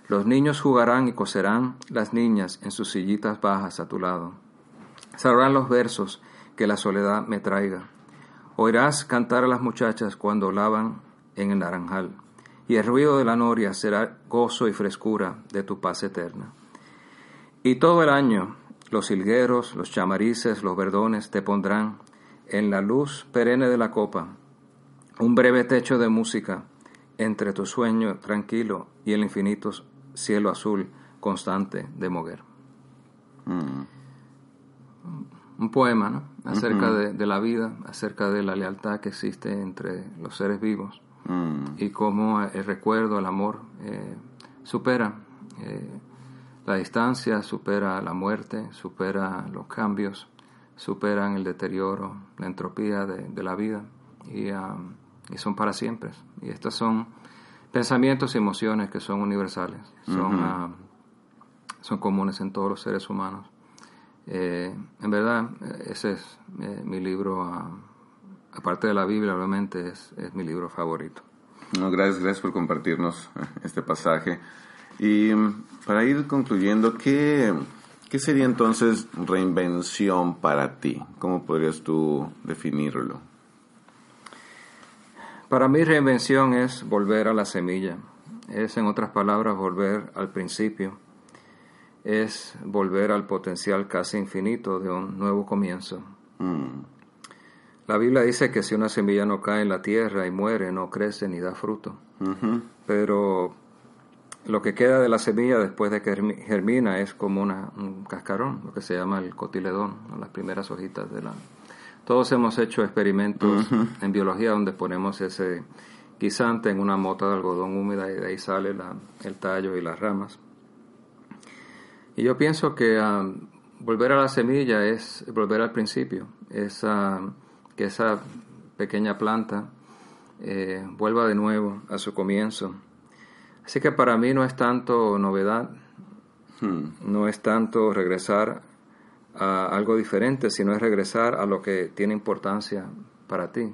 C: Los niños jugarán y coserán las niñas en sus sillitas bajas a tu lado. Sabrán los versos que la soledad me traiga. Oirás cantar a las muchachas cuando lavan en el naranjal, y el ruido de la noria será gozo y frescura de tu paz eterna. Y todo el año los hilgueros, los chamarices, los verdones te pondrán en la luz perenne de la copa, un breve techo de música entre tu sueño tranquilo y el infinito cielo azul constante de Moguer.
A: Mm.
C: Un poema, ¿no? Acerca de, de la vida, acerca de la lealtad que existe entre los seres vivos
A: Mm.
C: y cómo el recuerdo, el amor, eh, supera eh, la distancia, supera la muerte, supera los cambios, superan el deterioro, la entropía de, de la vida y, um, y son para siempre. Y estos son pensamientos y emociones que son universales, son, son comunes en todos los seres humanos. Eh, en verdad, ese es eh, mi libro, ah, aparte de la Biblia, obviamente, es, es mi libro favorito.
A: No, gracias, gracias por compartirnos este pasaje. Y mm, para ir concluyendo, ¿qué, ¿qué sería entonces reinvención para ti? ¿Cómo podrías tú definirlo?
C: Para mí reinvención es volver a la semilla, es en otras palabras volver al principio, es volver al potencial casi infinito de un nuevo comienzo.
A: Mm,
C: La Biblia dice que si una semilla no cae en la tierra y muere, no crece ni da fruto. Pero lo que queda de la semilla después de que germi- germina es como una, un cascarón, lo que se llama el cotiledón, las primeras hojitas de la... Todos hemos hecho experimentos en biología donde ponemos ese guisante en una mota de algodón húmeda y de ahí sale la- el tallo y las ramas. Y yo pienso que ah, volver a la semilla es volver al principio, es que esa pequeña planta eh, vuelva de nuevo a su comienzo. Así que para mí no es tanto novedad,
A: mm,
C: no es tanto regresar a algo diferente, sino es regresar a lo que tiene importancia para ti,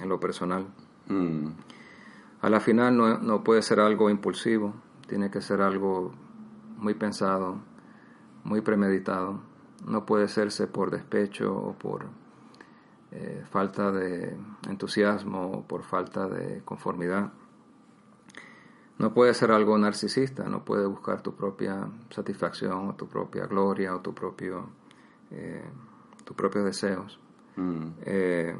C: en lo personal.
A: mm,
C: A la final no, no puede ser algo impulsivo, tiene que ser algo muy pensado, muy premeditado. No puede hacerse por despecho o por eh, falta de entusiasmo o por falta de conformidad. No puede ser algo narcisista, no puede buscar tu propia satisfacción o tu propia gloria o tu propio, eh, tus propios deseos.
A: mm,
C: Eh,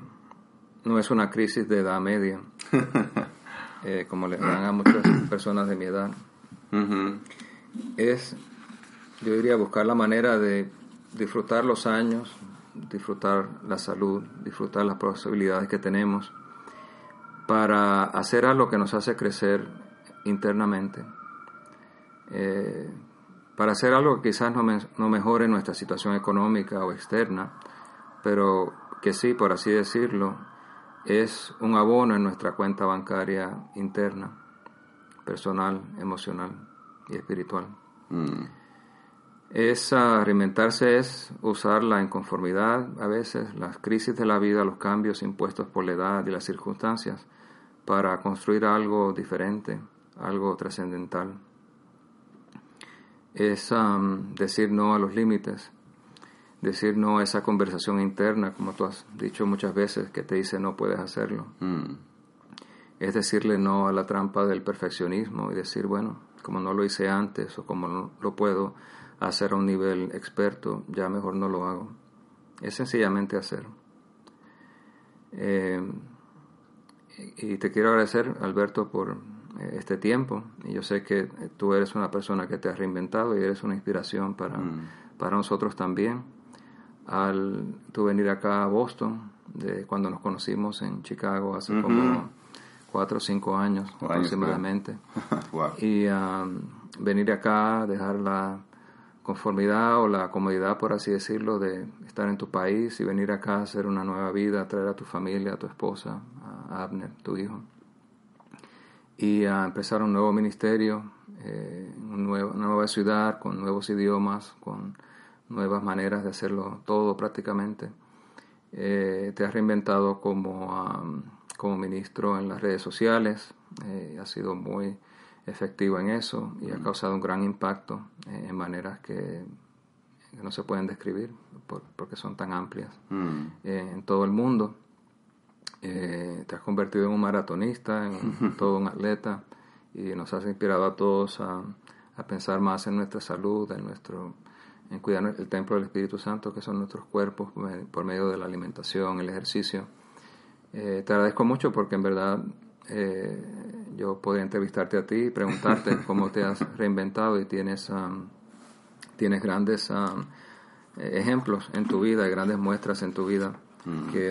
C: no es una crisis de edad media, *laughs* eh, como le dan a muchas personas de mi edad. Es, yo diría, buscar la manera de disfrutar los años, disfrutar la salud, disfrutar las posibilidades que tenemos para hacer algo que nos hace crecer internamente. Eh, para hacer algo que quizás no, me- no mejore nuestra situación económica o externa, pero que sí, por así decirlo, es un abono en nuestra cuenta bancaria interna, personal, emocional y espiritual.
A: mm,
C: Es reinventarse, es usar la inconformidad, a veces las crisis de la vida, los cambios impuestos por la edad y las circunstancias, para construir algo diferente, algo trascendental. Es am, decir no a los límites, decir no a esa conversación interna, como tú has dicho muchas veces, que te dice no puedes hacerlo.
A: mm,
C: Es decirle no a la trampa del perfeccionismo y decir, bueno, como no lo hice antes o como no lo puedo hacer a un nivel experto, ya mejor no lo hago. Es sencillamente hacer. Eh, y te quiero agradecer, Alberto, por este tiempo. Y yo sé que eh, tú eres una persona que te has reinventado y eres una inspiración para, para nosotros también. Al tú venir acá a Boston, de cuando nos conocimos en Chicago hace como cuatro o cinco años
A: O años,
C: aproximadamente. *laughs*
A: wow.
C: Y um, venir acá, dejar la conformidad o la comodidad, por así decirlo, de estar en tu país y venir acá a hacer una nueva vida, traer a tu familia, a tu esposa, a Abner, tu hijo, y a empezar un nuevo ministerio, eh, un nuevo- una nueva ciudad, con nuevos idiomas, con nuevas maneras de hacerlo todo prácticamente. Eh, te has reinventado como, como ministro en las redes sociales, eh, has sido muy efectivo en eso y ha causado un gran impacto eh, en maneras que, no se pueden describir por- porque son tan amplias
A: Mm,
C: eh, en todo el mundo. Eh, te has convertido en un maratonista, en *laughs* todo un atleta y nos has inspirado a todos a, a pensar más en nuestra salud, en nuestro en cuidar el templo del Espíritu Santo, que son nuestros cuerpos por me- por medio de la alimentación, el ejercicio. Eh, te agradezco mucho porque en verdad eh, yo podría entrevistarte a ti y preguntarte *laughs* cómo te has reinventado y tienes, um, tienes grandes um, ejemplos en tu vida, grandes muestras en tu vida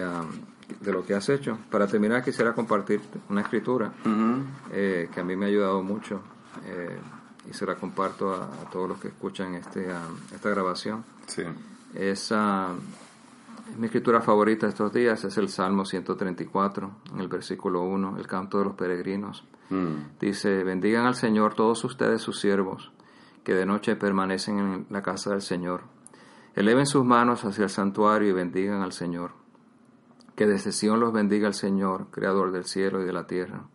C: um, de lo que has hecho. Para terminar quisiera compartir una escritura eh, que a mí me ha ayudado mucho y se la comparto a, todos los que escuchan este, esta grabación.
A: Sí.
C: Es, mi escritura favorita estos días es el Salmo 134, en el versículo 1, el canto de los peregrinos. Mm. Dice, bendigan al Señor todos ustedes sus siervos, que de noche permanecen en la casa del Señor. Eleven sus manos hacia el santuario y bendigan al Señor. Que desde Sion los bendiga el Señor, creador del cielo y de la tierra.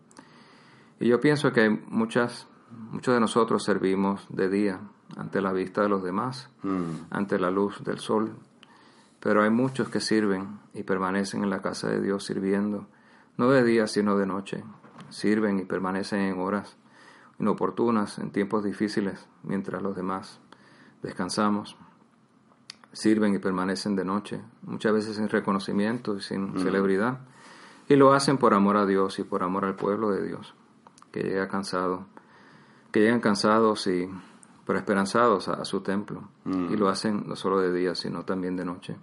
C: Y yo pienso que muchas, muchos de nosotros servimos de día ante la vista de los demás, mm. ante la luz del sol, pero hay muchos que sirven y permanecen en la casa de Dios sirviendo, no de día sino de noche. Sirven y permanecen en horas inoportunas, en tiempos difíciles, mientras los demás descansamos. Sirven y permanecen de noche, muchas veces sin reconocimiento y sin celebridad. Y lo hacen por amor a Dios y por amor al pueblo de Dios, que llega cansado, que llegan cansados y pero esperanzados a, su templo. Y lo hacen no solo de día, sino también de noche.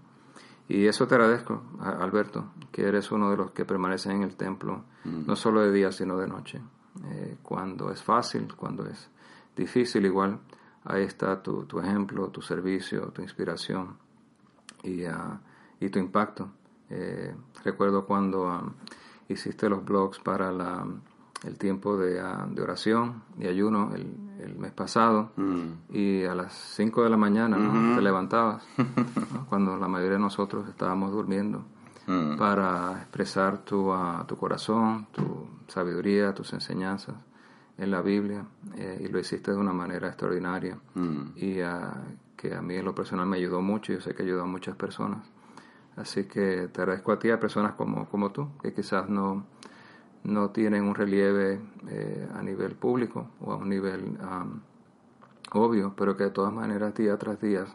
C: Y eso te agradezco, Alberto, que eres uno de los que permanecen en el templo, no solo de día, sino de noche. Eh, cuando es fácil, cuando es difícil, igual, ahí está tu, tu ejemplo, tu servicio, tu inspiración y, uh, y tu impacto. Eh, recuerdo cuando um, hiciste los blogs para la el tiempo de, ah, de oración y ayuno el, el mes pasado mm. y a las 5 de la mañana te levantabas *laughs* cuando la mayoría de nosotros estábamos durmiendo mm. para expresar tu, uh, tu corazón, tu sabiduría, tus enseñanzas en la Biblia eh, y lo hiciste de una manera extraordinaria mm. y uh, que a mí en lo personal me ayudó mucho y yo sé que ayudó a muchas personas. Así que te agradezco a ti, a personas como, como tú, que quizás no, no tienen un relieve eh, a nivel público o a un nivel obvio, pero que de todas maneras día tras día,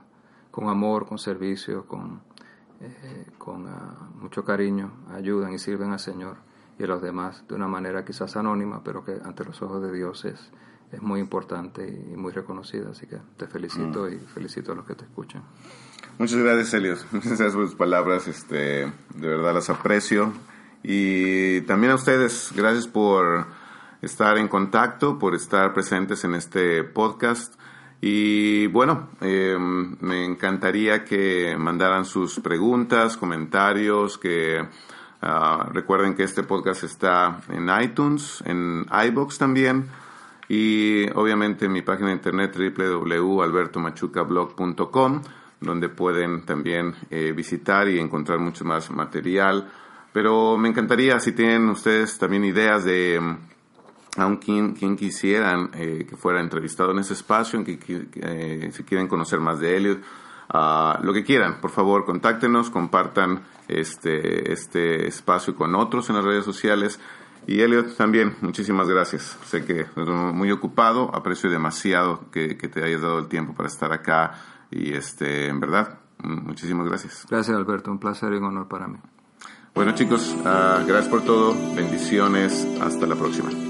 C: con amor, con servicio, con, eh, con ah, mucho cariño, ayudan y sirven al Señor y a los demás de una manera quizás anónima, pero que ante los ojos de Dios es, es muy importante y, muy reconocida. Así que te felicito mm. y felicito a los que te escuchan.
A: Muchas gracias, Elios. *laughs* Muchas gracias por tus palabras. Este, de verdad las aprecio. Y también a ustedes, gracias por estar en contacto, por estar presentes en este podcast. Y bueno, em, me encantaría que mandaran sus preguntas, comentarios, que ah, recuerden que este podcast está en iTunes, en iBox también. Y obviamente en mi página de internet www.albertomachucablog.com, donde pueden también eh, visitar y encontrar mucho más material pero me encantaría si tienen ustedes también ideas de mm, a quien, quien quisieran eh, que fuera entrevistado en ese espacio, en que, eh, si quieren conocer más de Elliot, uh, lo que quieran, por favor, contáctenos, compartan este, este espacio con otros en las redes sociales. Y Elliot, también, muchísimas gracias. Sé que muy ocupado, aprecio demasiado que, que, te hayas dado el tiempo para estar acá y este, en verdad, muchísimas gracias.
C: Gracias Alberto, un placer y un honor para mí.
A: Bueno chicos, uh, gracias por todo, bendiciones, hasta la próxima.